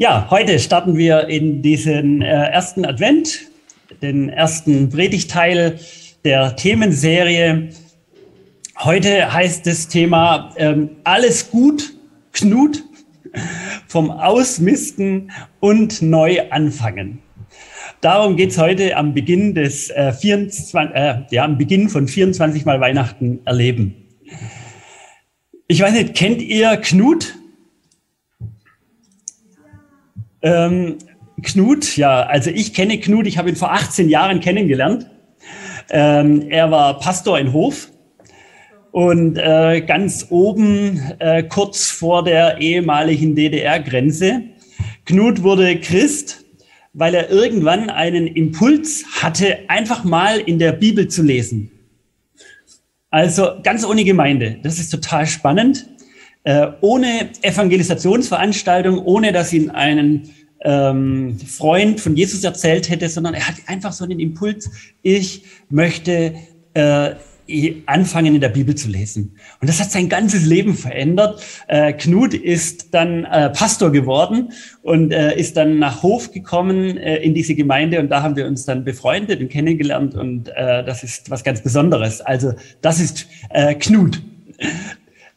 Ja, heute starten wir in diesen äh, ersten Advent, den ersten Predigteil der Themenserie. Heute heißt das Thema ähm, Alles gut, Knut, vom Ausmisten und neu anfangen. Darum geht es heute am Beginn des äh, 24, äh, ja, am Beginn von 24 Mal Weihnachten erleben. Ich weiß nicht, kennt ihr Knut? Ähm, Knut, ja, also ich kenne Knut, ich habe ihn vor 18 Jahren kennengelernt. Ähm, er war Pastor in Hof und äh, ganz oben, äh, kurz vor der ehemaligen DDR-Grenze. Knut wurde Christ, weil er irgendwann einen Impuls hatte, einfach mal in der Bibel zu lesen. Also ganz ohne Gemeinde. Das ist total spannend. Äh, ohne Evangelisationsveranstaltung, ohne dass ihn einen ähm, Freund von Jesus erzählt hätte, sondern er hat einfach so einen Impuls, ich möchte äh, anfangen in der Bibel zu lesen. Und das hat sein ganzes Leben verändert. Äh, Knut ist dann äh, Pastor geworden und äh, ist dann nach Hof gekommen äh, in diese Gemeinde und da haben wir uns dann befreundet und kennengelernt und äh, das ist was ganz Besonderes. Also das ist Knut.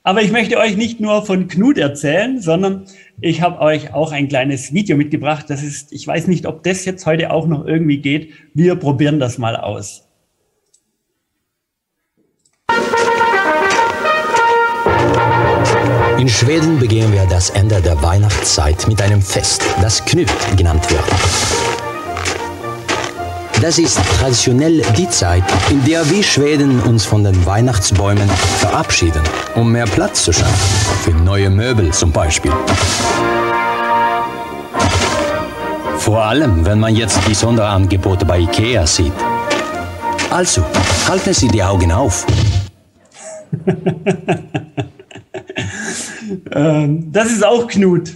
Aber ich möchte euch nicht nur von Knut erzählen, sondern ich habe euch auch ein kleines Video mitgebracht. Das ist, ich weiß nicht, ob das jetzt heute auch noch irgendwie geht. Wir probieren das mal aus. In Schweden begehen wir das Ende der Weihnachtszeit mit einem Fest, das Knut genannt wird. Das ist traditionell die Zeit, in der wir Schweden uns von den Weihnachtsbäumen verabschieden, um mehr Platz zu schaffen. Für neue Möbel zum Beispiel. Vor allem, wenn man jetzt die Sonderangebote bei IKEA sieht. Also, halten Sie die Augen auf. Ähm, das ist auch Knut.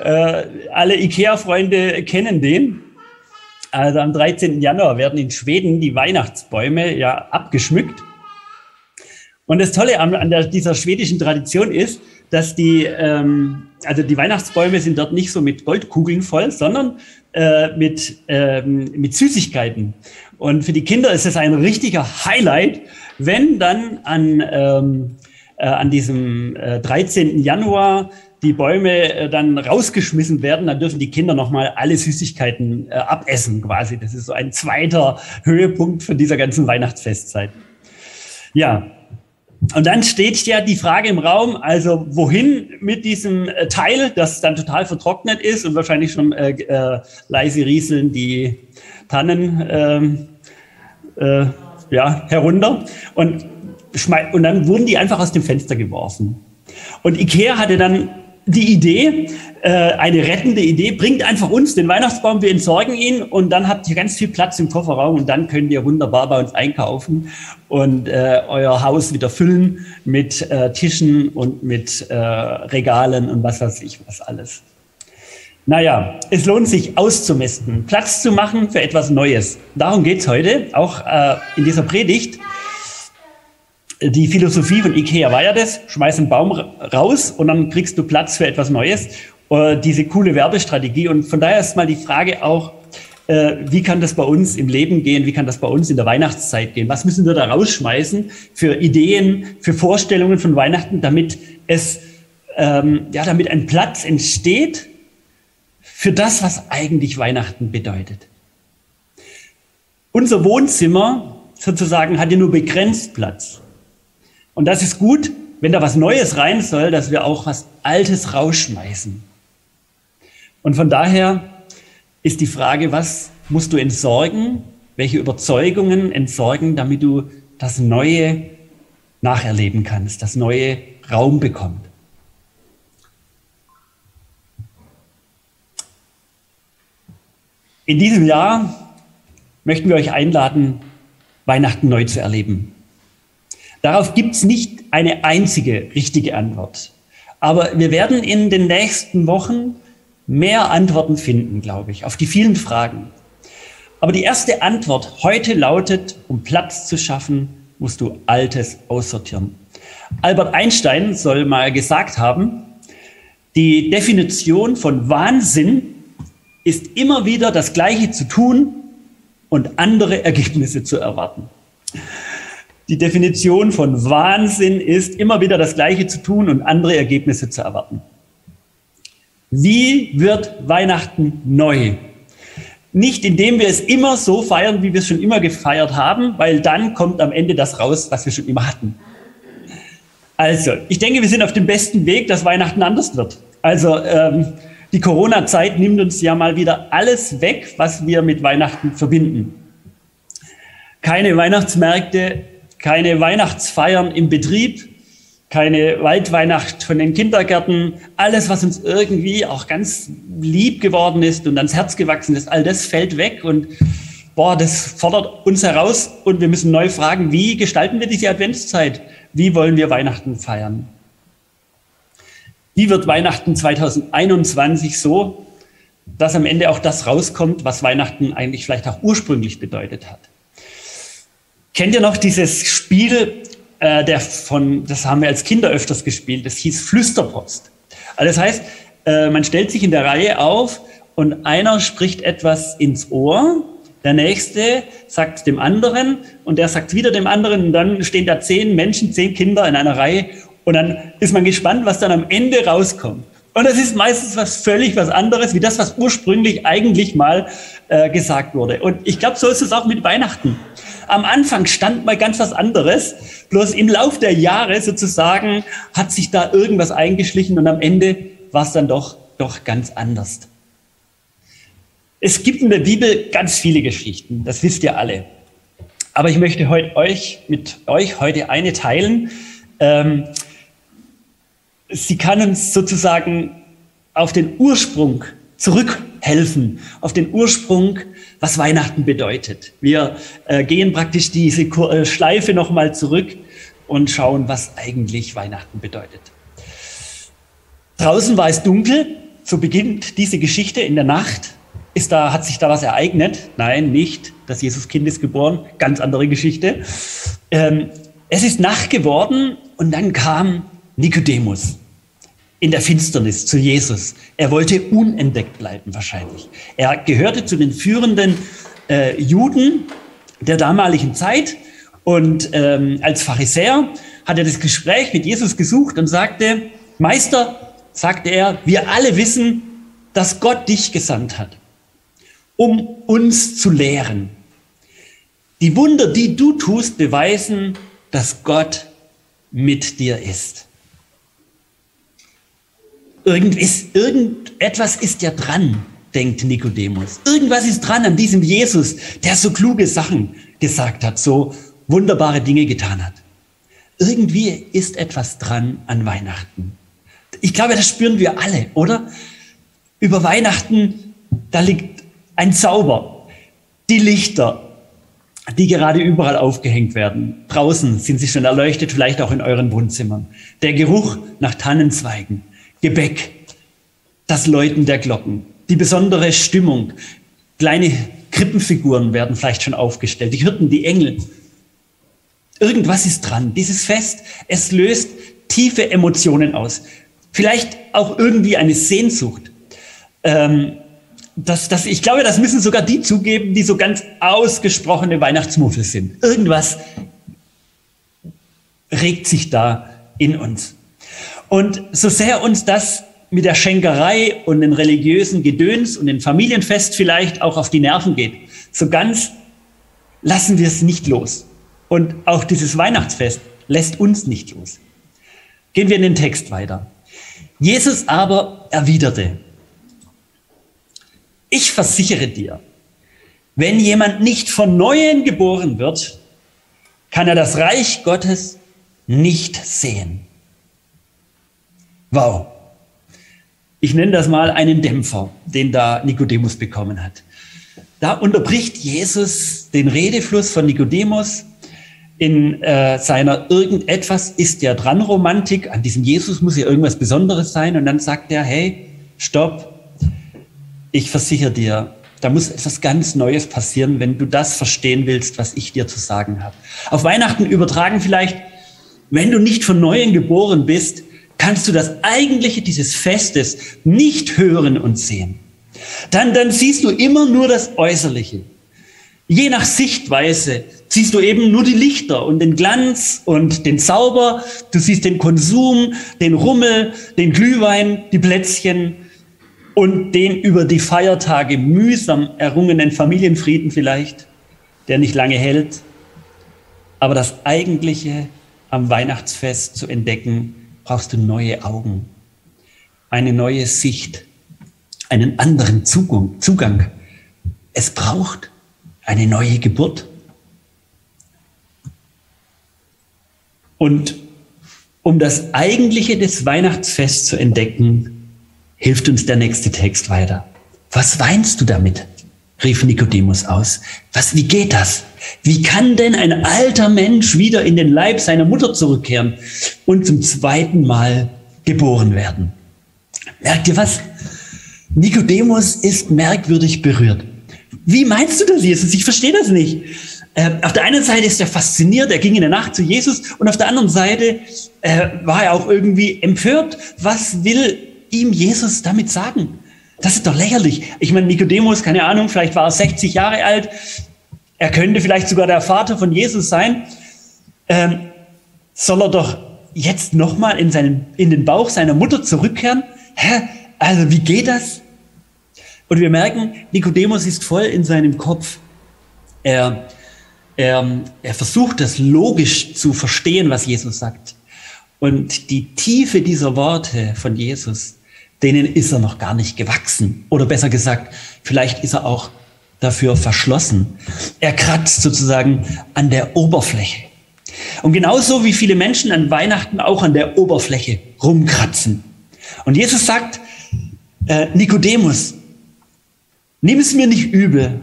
Äh, alle IKEA-Freunde kennen den. Also am 13. Januar werden in Schweden die Weihnachtsbäume ja abgeschmückt. Und das Tolle an, an der, dieser schwedischen Tradition ist, dass die, ähm, also die Weihnachtsbäume sind dort nicht so mit Goldkugeln voll, sondern äh, mit, ähm, mit Süßigkeiten. Und für die Kinder ist es ein richtiger Highlight, wenn dann an, ähm, äh, an diesem äh, 13. Januar die Bäume äh, dann rausgeschmissen werden, dann dürfen die Kinder nochmal alle Süßigkeiten äh, abessen quasi. Das ist so ein zweiter Höhepunkt von dieser ganzen Weihnachtsfestzeit. Ja, und dann steht ja die Frage im Raum, also wohin mit diesem äh, Teil, das dann total vertrocknet ist und wahrscheinlich schon äh, äh, leise rieseln die Tannen ähm, äh, ja, herunter. Und, und dann wurden die einfach aus dem Fenster geworfen. Und Ikea hatte dann die Idee, äh, eine rettende Idee, bringt einfach uns den Weihnachtsbaum, wir entsorgen ihn und dann habt ihr ganz viel Platz im Kofferraum und dann könnt ihr wunderbar bei uns einkaufen und äh, euer Haus wieder füllen mit äh, Tischen und mit äh, Regalen und was weiß ich was alles. Naja, es lohnt sich auszumisten, Platz zu machen für etwas Neues. Darum geht's heute, auch äh, in dieser Predigt die Philosophie von Ikea war ja das, schmeiß einen Baum raus und dann kriegst du Platz für etwas Neues. Äh, diese coole Werbestrategie. Und von daher ist mal die Frage auch, äh, wie kann das bei uns im Leben gehen? Wie kann das bei uns in der Weihnachtszeit gehen? Was müssen wir da rausschmeißen für Ideen, für Vorstellungen von Weihnachten, damit es, ähm, ja, damit ein Platz entsteht für das, was eigentlich Weihnachten bedeutet? Unser Wohnzimmer sozusagen hat ja nur begrenzt Platz. Und das ist gut, wenn da was Neues rein soll, dass wir auch was Altes rausschmeißen. Und von daher ist die Frage, was musst du entsorgen? Welche Überzeugungen entsorgen, damit du das Neue nacherleben kannst, das Neue Raum bekommt? In diesem Jahr möchten wir euch einladen, Weihnachten neu zu erleben. Darauf gibt es nicht eine einzige richtige Antwort. Aber wir werden in den nächsten Wochen mehr Antworten finden, glaube ich, auf die vielen Fragen. Aber die erste Antwort heute lautet, um Platz zu schaffen, musst du Altes aussortieren. Albert Einstein soll mal gesagt haben, Die Definition von Wahnsinn ist immer wieder das Gleiche zu tun und andere Ergebnisse zu erwarten. Die Definition von Wahnsinn ist immer wieder das Gleiche zu tun und andere Ergebnisse zu erwarten. Wie wird Weihnachten neu? Nicht indem wir es immer so feiern, wie wir es schon immer gefeiert haben, weil dann kommt am Ende das raus, was wir schon immer hatten. Also, ich denke, wir sind auf dem besten Weg, dass Weihnachten anders wird. Also, ähm, die Corona-Zeit nimmt uns ja mal wieder alles weg, was wir mit Weihnachten verbinden. Keine Weihnachtsmärkte, keine Weihnachtsfeiern im Betrieb, keine Waldweihnacht von den Kindergärten, alles, was uns irgendwie auch ganz lieb geworden ist und ans Herz gewachsen ist, all das fällt weg und boah, das fordert uns heraus und wir müssen neu fragen, wie gestalten wir diese Adventszeit? Wie wollen wir Weihnachten feiern? Wie wird Weihnachten 2021 so, dass am Ende auch das rauskommt, was Weihnachten eigentlich vielleicht auch ursprünglich bedeutet hat? Kennt ihr noch dieses Spiel, äh, der von, das haben wir als Kinder öfters gespielt, das hieß Flüsterpost. Also das heißt, äh, man stellt sich in der Reihe auf und einer spricht etwas ins Ohr, der nächste sagt dem anderen und der sagt wieder dem anderen und dann stehen da zehn Menschen, zehn Kinder in einer Reihe und dann ist man gespannt, was dann am Ende rauskommt. Und das ist meistens was völlig was anderes, wie das, was ursprünglich eigentlich mal äh, gesagt wurde. Und ich glaube, so ist es auch mit Weihnachten. Am Anfang stand mal ganz was anderes, bloß im Lauf der Jahre sozusagen hat sich da irgendwas eingeschlichen und am Ende war es dann doch, doch ganz anders. Es gibt in der Bibel ganz viele Geschichten, das wisst ihr alle. Aber ich möchte heute euch, mit euch heute eine teilen. Ähm, sie kann uns sozusagen auf den Ursprung zurückhelfen, auf den Ursprung, was Weihnachten bedeutet. Wir äh, gehen praktisch diese äh, Schleife nochmal zurück und schauen, was eigentlich Weihnachten bedeutet. Draußen war es dunkel, so beginnt diese Geschichte in der Nacht. Ist da, hat sich da was ereignet? Nein, nicht. Das Jesuskind ist geboren. Ganz andere Geschichte. Ähm, es ist Nacht geworden und dann kam Nikodemus in der Finsternis zu Jesus. Er wollte unentdeckt bleiben wahrscheinlich. Er gehörte zu den führenden äh, Juden der damaligen Zeit und ähm, als Pharisäer hat er das Gespräch mit Jesus gesucht und sagte, Meister, sagte er, wir alle wissen, dass Gott dich gesandt hat, um uns zu lehren. Die Wunder, die du tust, beweisen, dass Gott mit dir ist. Irgendwas, irgendetwas ist ja dran, denkt Nikodemus. Irgendwas ist dran an diesem Jesus, der so kluge Sachen gesagt hat, so wunderbare Dinge getan hat. Irgendwie ist etwas dran an Weihnachten. Ich glaube, das spüren wir alle, oder? Über Weihnachten, da liegt ein Zauber. Die Lichter, die gerade überall aufgehängt werden. Draußen sind sie schon erleuchtet, vielleicht auch in euren Wohnzimmern. Der Geruch nach Tannenzweigen. Gebäck, das Läuten der Glocken, die besondere Stimmung. Kleine Krippenfiguren werden vielleicht schon aufgestellt, die Hirten, die Engel. Irgendwas ist dran. Dieses Fest, es löst tiefe Emotionen aus. Vielleicht auch irgendwie eine Sehnsucht. Ähm, das, das, ich glaube, das müssen sogar die zugeben, die so ganz ausgesprochene Weihnachtsmuffel sind. Irgendwas regt sich da in uns. Und so sehr uns das mit der Schenkerei und den religiösen Gedöns und dem Familienfest vielleicht auch auf die Nerven geht, so ganz lassen wir es nicht los. Und auch dieses Weihnachtsfest lässt uns nicht los. Gehen wir in den Text weiter. Jesus aber erwiderte, ich versichere dir, wenn jemand nicht von neuem geboren wird, kann er das Reich Gottes nicht sehen. Wow. Ich nenne das mal einen Dämpfer, den da Nikodemus bekommen hat. Da unterbricht Jesus den Redefluss von Nikodemus in äh, seiner irgendetwas ist ja dran Romantik. An diesem Jesus muss ja irgendwas Besonderes sein. Und dann sagt er, hey, stopp, ich versichere dir, da muss etwas ganz Neues passieren, wenn du das verstehen willst, was ich dir zu sagen habe. Auf Weihnachten übertragen vielleicht, wenn du nicht von Neuem geboren bist, kannst du das Eigentliche dieses Festes nicht hören und sehen. Dann, dann siehst du immer nur das Äußerliche. Je nach Sichtweise siehst du eben nur die Lichter und den Glanz und den Zauber. Du siehst den Konsum, den Rummel, den Glühwein, die Plätzchen und den über die Feiertage mühsam errungenen Familienfrieden vielleicht, der nicht lange hält. Aber das Eigentliche am Weihnachtsfest zu entdecken, brauchst du neue Augen, eine neue Sicht, einen anderen Zugang. Zugang. Es braucht eine neue Geburt. Und um das Eigentliche des Weihnachtsfests zu entdecken, hilft uns der nächste Text weiter. Was weinst du damit? Rief Nikodemus aus. Was, wie geht das? Wie kann denn ein alter Mensch wieder in den Leib seiner Mutter zurückkehren und zum zweiten Mal geboren werden? Merkt ihr was? Nikodemus ist merkwürdig berührt. Wie meinst du das, Jesus? Ich verstehe das nicht. Äh, auf der einen Seite ist er fasziniert, er ging in der Nacht zu Jesus und auf der anderen Seite äh, war er auch irgendwie empört. Was will ihm Jesus damit sagen? Das ist doch lächerlich. Ich meine, Nikodemus, keine Ahnung, vielleicht war er 60 Jahre alt. Er könnte vielleicht sogar der Vater von Jesus sein. Ähm, soll er doch jetzt nochmal in, in den Bauch seiner Mutter zurückkehren? Hä? Also, wie geht das? Und wir merken, Nikodemus ist voll in seinem Kopf. Er, er, er versucht das logisch zu verstehen, was Jesus sagt. Und die Tiefe dieser Worte von Jesus, denen ist er noch gar nicht gewachsen. Oder besser gesagt, vielleicht ist er auch dafür verschlossen. Er kratzt sozusagen an der Oberfläche. Und genauso wie viele Menschen an Weihnachten auch an der Oberfläche rumkratzen. Und Jesus sagt, äh, Nikodemus, nimm es mir nicht übel,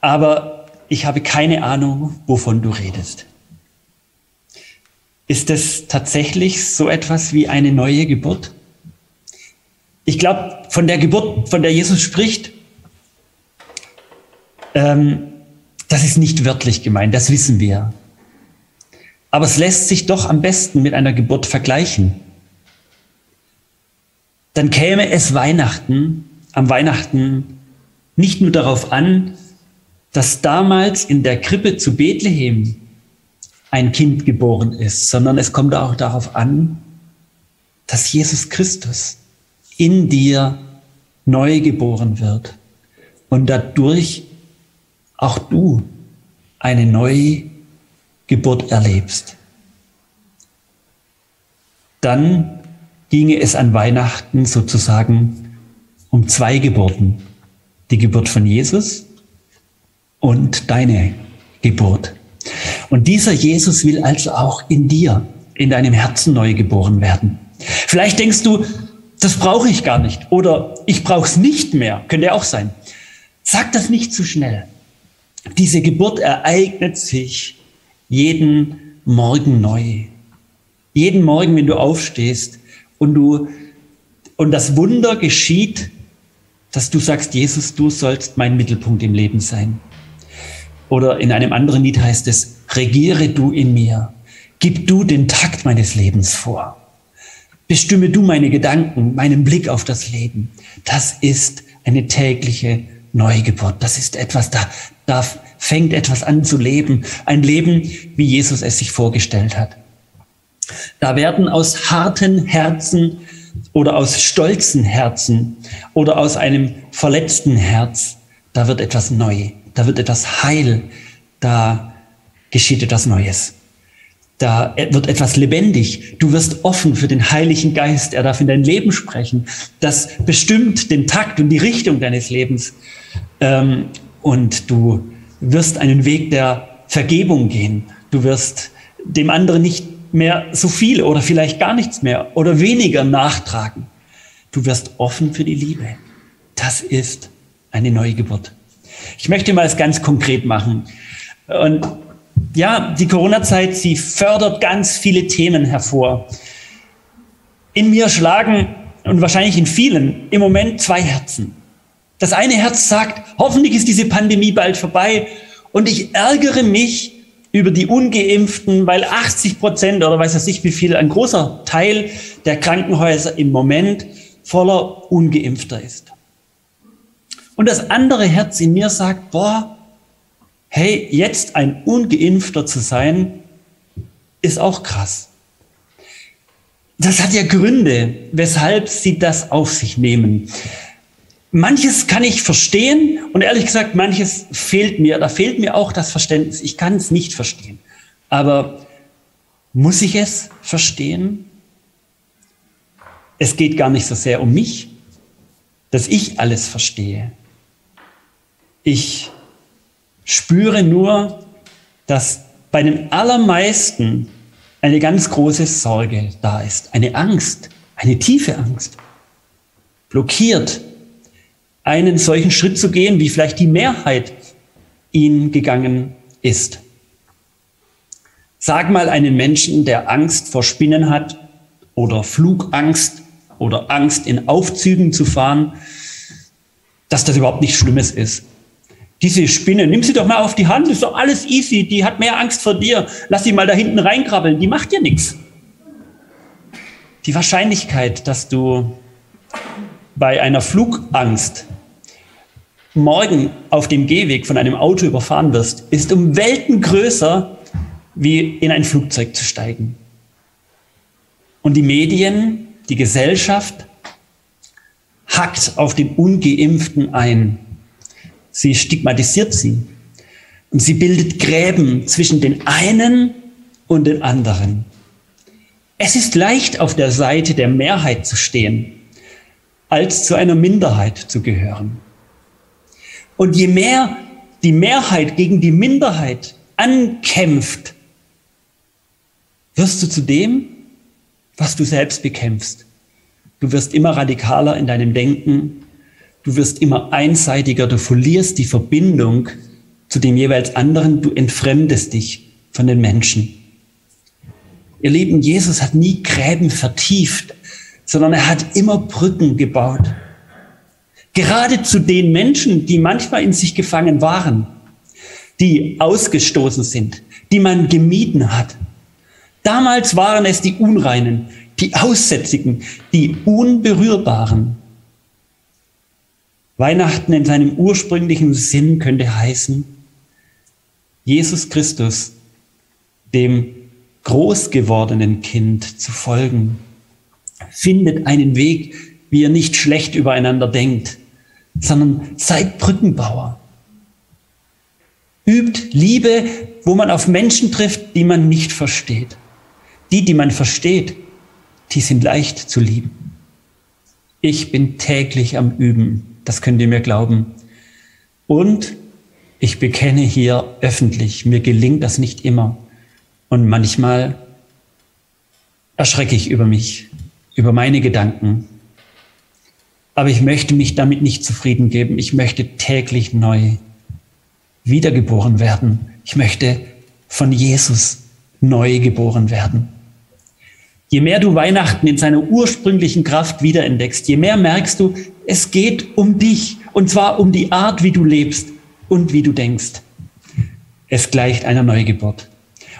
aber ich habe keine Ahnung, wovon du redest. Ist das tatsächlich so etwas wie eine neue Geburt? Ich glaube, von der Geburt, von der Jesus spricht, ähm, das ist nicht wörtlich gemeint, das wissen wir. Aber es lässt sich doch am besten mit einer Geburt vergleichen. Dann käme es Weihnachten, am Weihnachten nicht nur darauf an, dass damals in der Krippe zu Bethlehem ein Kind geboren ist, sondern es kommt auch darauf an, dass Jesus Christus in dir neu geboren wird und dadurch auch du eine neue Geburt erlebst. Dann ginge es an Weihnachten sozusagen um zwei Geburten. Die Geburt von Jesus und deine Geburt. Und dieser Jesus will also auch in dir, in deinem Herzen neu geboren werden. Vielleicht denkst du, das brauche ich gar nicht oder ich brauche es nicht mehr, könnte auch sein. Sag das nicht zu schnell. Diese Geburt ereignet sich jeden Morgen neu. Jeden Morgen, wenn du aufstehst und du und das Wunder geschieht, dass du sagst, Jesus, du sollst mein Mittelpunkt im Leben sein. Oder in einem anderen Lied heißt es, regiere du in mir, gib du den Takt meines Lebens vor. Bestimme du meine Gedanken, meinen Blick auf das Leben. Das ist eine tägliche Neugeburt. Das ist etwas, da, da fängt etwas an zu leben. Ein Leben, wie Jesus es sich vorgestellt hat. Da werden aus harten Herzen oder aus stolzen Herzen oder aus einem verletzten Herz, da wird etwas neu, da wird etwas heil, da geschieht etwas Neues. Da wird etwas lebendig. Du wirst offen für den Heiligen Geist. Er darf in dein Leben sprechen. Das bestimmt den Takt und die Richtung deines Lebens. Ähm, und du wirst einen Weg der Vergebung gehen. Du wirst dem anderen nicht mehr so viel oder vielleicht gar nichts mehr oder weniger nachtragen. Du wirst offen für die Liebe. Das ist eine neue Geburt. Ich möchte mal es ganz konkret machen. Und ja, die Corona-Zeit, sie fördert ganz viele Themen hervor. In mir schlagen und wahrscheinlich in vielen im Moment zwei Herzen. Das eine Herz sagt, hoffentlich ist diese Pandemie bald vorbei und ich ärgere mich über die Ungeimpften, weil 80 Prozent oder weiß ich wie viel, ein großer Teil der Krankenhäuser im Moment voller Ungeimpfter ist. Und das andere Herz in mir sagt, boah, hey, jetzt ein Ungeimpfter zu sein, ist auch krass. Das hat ja Gründe, weshalb sie das auf sich nehmen. Manches kann ich verstehen und ehrlich gesagt, manches fehlt mir. Da fehlt mir auch das Verständnis. Ich kann es nicht verstehen. Aber muss ich es verstehen? Es geht gar nicht so sehr um mich, dass ich alles verstehe. Ich spüre nur, dass bei den allermeisten eine ganz große Sorge da ist, eine Angst, eine tiefe Angst, blockiert einen solchen Schritt zu gehen, wie vielleicht die Mehrheit ihn gegangen ist. Sag mal einen Menschen, der Angst vor Spinnen hat oder Flugangst oder Angst in Aufzügen zu fahren, dass das überhaupt nichts Schlimmes ist. Diese Spinne, nimm sie doch mal auf die Hand, ist doch alles easy, die hat mehr Angst vor dir. Lass sie mal da hinten reinkrabbeln, die macht dir nichts. Die Wahrscheinlichkeit, dass du bei einer Flugangst morgen auf dem Gehweg von einem Auto überfahren wirst, ist um Welten größer, wie in ein Flugzeug zu steigen. Und die Medien, die Gesellschaft hackt auf den ungeimpften ein. Sie stigmatisiert sie. Und sie bildet Gräben zwischen den einen und den anderen. Es ist leicht, auf der Seite der Mehrheit zu stehen, als zu einer Minderheit zu gehören. Und je mehr die Mehrheit gegen die Minderheit ankämpft, wirst du zu dem, was du selbst bekämpfst. Du wirst immer radikaler in deinem Denken, du wirst immer einseitiger, du verlierst die Verbindung zu dem jeweils anderen, du entfremdest dich von den Menschen. Ihr Lieben, Jesus hat nie Gräben vertieft, sondern er hat immer Brücken gebaut. Gerade zu den Menschen, die manchmal in sich gefangen waren, die ausgestoßen sind, die man gemieden hat. Damals waren es die Unreinen, die Aussätzigen, die Unberührbaren. Weihnachten in seinem ursprünglichen Sinn könnte heißen, Jesus Christus, dem groß gewordenen Kind zu folgen. Findet einen Weg, wie ihr nicht schlecht übereinander denkt, sondern seid Brückenbauer. Übt Liebe, wo man auf Menschen trifft, die man nicht versteht. Die, die man versteht, die sind leicht zu lieben. Ich bin täglich am Üben, das könnt ihr mir glauben. Und ich bekenne hier öffentlich, mir gelingt das nicht immer. Und manchmal erschrecke ich über mich, über meine Gedanken, aber ich möchte mich damit nicht zufrieden geben. Ich möchte täglich neu wiedergeboren werden. Ich möchte von Jesus neu geboren werden. Je mehr du Weihnachten in seiner ursprünglichen Kraft wiederentdeckst, je mehr merkst du, es geht um dich und zwar um die Art, wie du lebst und wie du denkst. Es gleicht einer Neugeburt.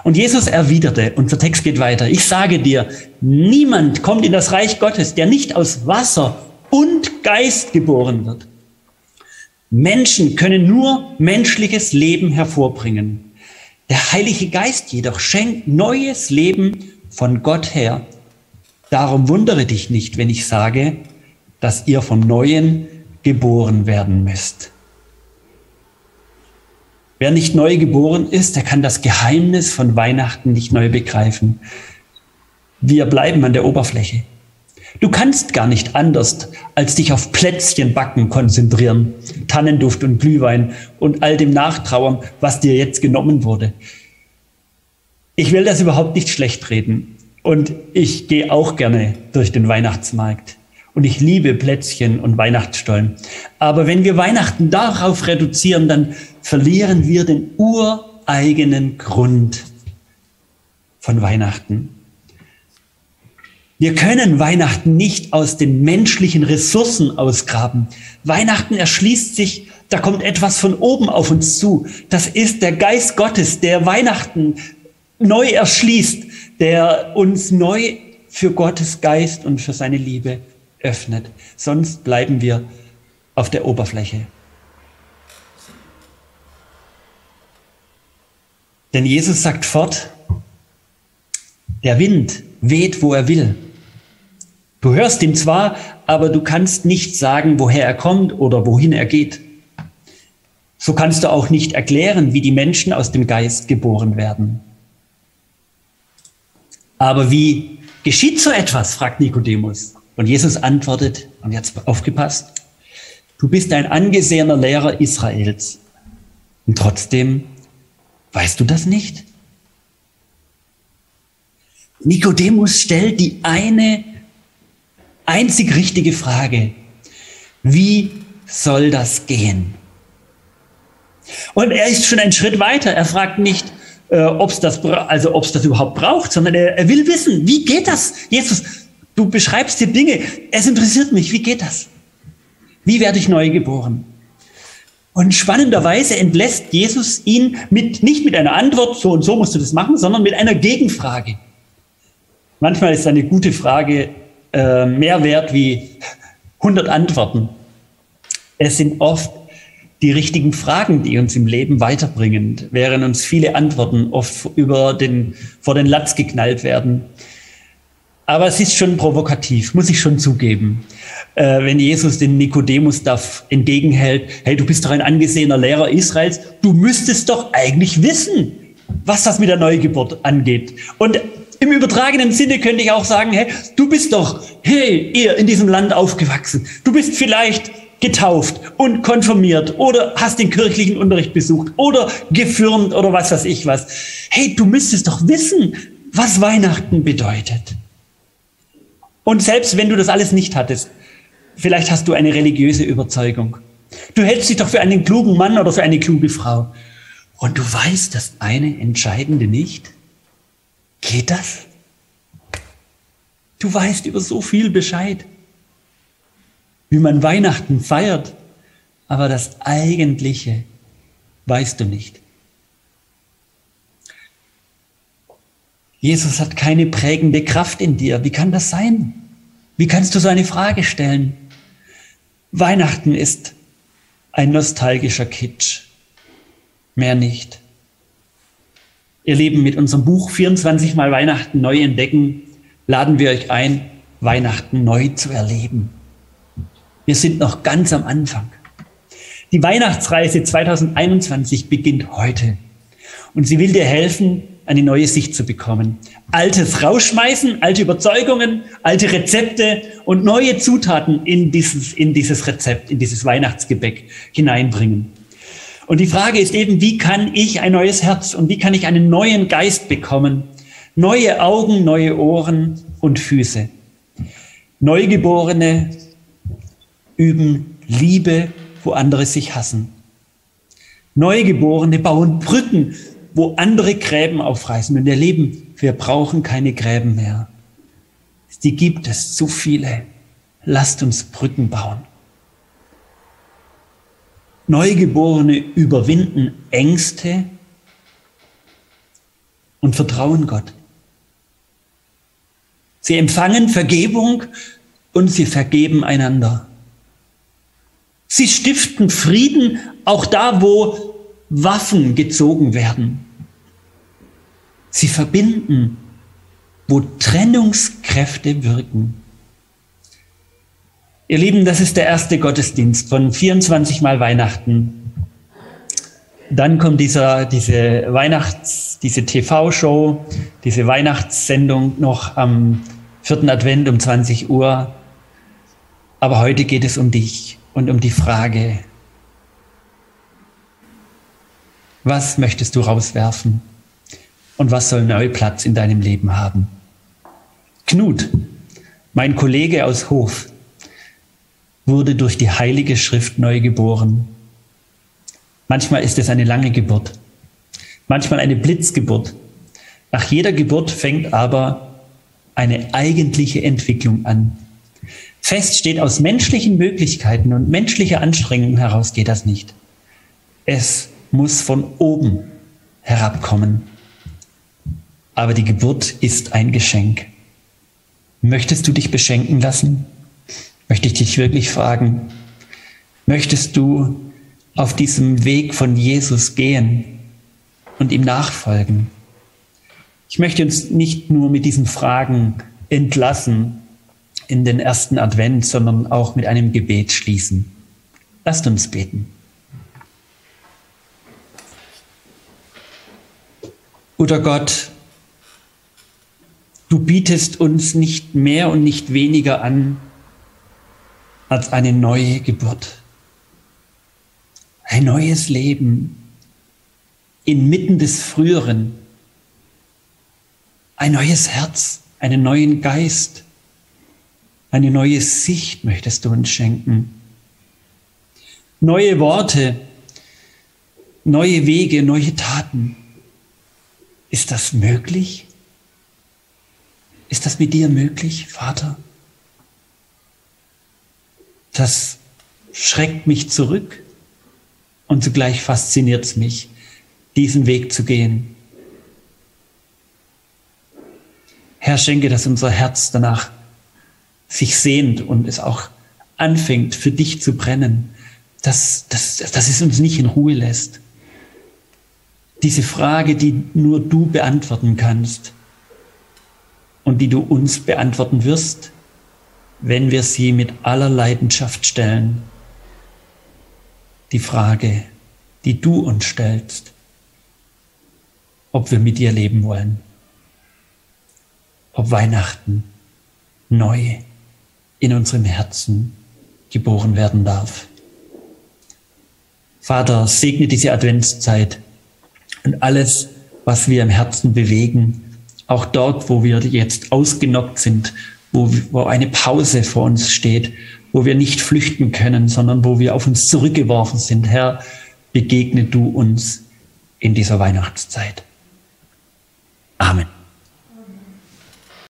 Und Jesus erwiderte, unser Text geht weiter, ich sage dir, niemand kommt in das Reich Gottes, der nicht aus Wasser und Geist geboren wird. Menschen können nur menschliches Leben hervorbringen. Der Heilige Geist jedoch schenkt neues Leben von Gott her. Darum wundere dich nicht, wenn ich sage, dass ihr von Neuen geboren werden müsst. Wer nicht neu geboren ist, der kann das Geheimnis von Weihnachten nicht neu begreifen. Wir bleiben an der Oberfläche. Du kannst gar nicht anders, als dich auf Plätzchenbacken konzentrieren, Tannenduft und Glühwein und all dem Nachtrauern, was dir jetzt genommen wurde. Ich will das überhaupt nicht schlecht reden. Und ich gehe auch gerne durch den Weihnachtsmarkt. Und ich liebe Plätzchen und Weihnachtsstollen. Aber wenn wir Weihnachten darauf reduzieren, dann verlieren wir den ureigenen Grund von Weihnachten. Wir können Weihnachten nicht aus den menschlichen Ressourcen ausgraben. Weihnachten erschließt sich, da kommt etwas von oben auf uns zu. Das ist der Geist Gottes, der Weihnachten neu erschließt, der uns neu für Gottes Geist und für seine Liebe öffnet. Sonst bleiben wir auf der Oberfläche. Denn Jesus sagt fort, der Wind weht, wo er will. Du hörst ihn zwar, aber du kannst nicht sagen, woher er kommt oder wohin er geht. So kannst du auch nicht erklären, wie die Menschen aus dem Geist geboren werden. Aber wie geschieht so etwas? fragt Nikodemus. Und Jesus antwortet, und jetzt aufgepasst, du bist ein angesehener Lehrer Israels. Und trotzdem weißt du das nicht? Nikodemus stellt die eine einzig richtige Frage. Wie soll das gehen? Und er ist schon einen Schritt weiter. Er fragt nicht, äh, ob es das, also das überhaupt braucht, sondern er, er will wissen, wie geht das? Jesus, du beschreibst dir Dinge. Es interessiert mich, wie geht das? Wie werde ich neu geboren? Und spannenderweise entlässt Jesus ihn mit, nicht mit einer Antwort, so und so musst du das machen, sondern mit einer Gegenfrage. Manchmal ist eine gute Frage äh, mehr wert wie 100 Antworten. Es sind oft die richtigen Fragen, die uns im Leben weiterbringen, während uns viele Antworten oft über den, vor den Latz geknallt werden. Aber es ist schon provokativ, muss ich schon zugeben. Äh, wenn Jesus den Nikodemus da entgegenhält, hey, du bist doch ein angesehener Lehrer Israels, du müsstest doch eigentlich wissen, was das mit der Neugeburt angeht. Und im übertragenen Sinne könnte ich auch sagen, hey, du bist doch, hey, ihr in diesem Land aufgewachsen. Du bist vielleicht getauft und konfirmiert oder hast den kirchlichen Unterricht besucht oder gefirmt oder was weiß ich was. Hey, du müsstest doch wissen, was Weihnachten bedeutet. Und selbst wenn du das alles nicht hattest, vielleicht hast du eine religiöse Überzeugung. Du hältst dich doch für einen klugen Mann oder für eine kluge Frau. Und du weißt das eine Entscheidende nicht. Geht das? Du weißt über so viel Bescheid, wie man Weihnachten feiert, aber das Eigentliche weißt du nicht. Jesus hat keine prägende Kraft in dir. Wie kann das sein? Wie kannst du so eine Frage stellen? Weihnachten ist ein nostalgischer Kitsch. Mehr nicht. Ihr Lieben, mit unserem Buch 24 Mal Weihnachten neu entdecken, laden wir euch ein, Weihnachten neu zu erleben. Wir sind noch ganz am Anfang. Die Weihnachtsreise 2021 beginnt heute. Und sie will dir helfen, eine neue Sicht zu bekommen. Altes rausschmeißen, alte Überzeugungen, alte Rezepte und neue Zutaten in dieses, in dieses Rezept, in dieses Weihnachtsgebäck hineinbringen. Und die Frage ist eben, wie kann ich ein neues Herz und wie kann ich einen neuen Geist bekommen? Neue Augen, neue Ohren und Füße. Neugeborene üben Liebe, wo andere sich hassen. Neugeborene bauen Brücken, wo andere Gräben aufreißen. Und ihr Leben, wir brauchen keine Gräben mehr. Die gibt es zu viele. Lasst uns Brücken bauen. Neugeborene überwinden Ängste und vertrauen Gott. Sie empfangen Vergebung und sie vergeben einander. Sie stiften Frieden auch da, wo Waffen gezogen werden. Sie verbinden, wo Trennungskräfte wirken. Ihr Lieben, das ist der erste Gottesdienst von 24 Mal Weihnachten. Dann kommt dieser, diese Weihnachts, diese TV-Show, diese Weihnachtssendung noch am vierten Advent um 20 Uhr. Aber heute geht es um dich und um die Frage, was möchtest du rauswerfen und was soll neu Platz in deinem Leben haben? Knut, mein Kollege aus Hof, wurde durch die Heilige Schrift neu geboren. Manchmal ist es eine lange Geburt, manchmal eine Blitzgeburt. Nach jeder Geburt fängt aber eine eigentliche Entwicklung an. Fest steht, aus menschlichen Möglichkeiten und menschlicher Anstrengung heraus geht das nicht. Es muss von oben herabkommen. Aber die Geburt ist ein Geschenk. Möchtest du dich beschenken lassen? Möchte ich dich wirklich fragen, möchtest du auf diesem Weg von Jesus gehen und ihm nachfolgen? Ich möchte uns nicht nur mit diesen Fragen entlassen in den ersten Advent, sondern auch mit einem Gebet schließen. Lasst uns beten. Guter Gott, du bietest uns nicht mehr und nicht weniger an als eine neue Geburt. Ein neues Leben inmitten des Früheren. Ein neues Herz, einen neuen Geist, eine neue Sicht möchtest du uns schenken. Neue Worte, neue Wege, neue Taten. Ist das möglich? Ist das mit dir möglich, Vater? Das schreckt mich zurück und zugleich fasziniert es mich, diesen Weg zu gehen. Herr, schenke, dass unser Herz danach sich sehnt und es auch anfängt, für dich zu brennen, dass, dass, dass es uns nicht in Ruhe lässt diese Frage, die nur du beantworten kannst und die du uns beantworten wirst, wenn wir sie mit aller Leidenschaft stellen. Die Frage, die du uns stellst, ob wir mit dir leben wollen, ob Weihnachten neu in unserem Herzen geboren werden darf. Vater, segne diese Adventszeit und alles, was wir im Herzen bewegen, auch dort, wo wir jetzt ausgenockt sind, wo, wo eine Pause vor uns steht, wo wir nicht flüchten können, sondern wo wir auf uns zurückgeworfen sind. Herr, begegne du uns in dieser Weihnachtszeit. Amen.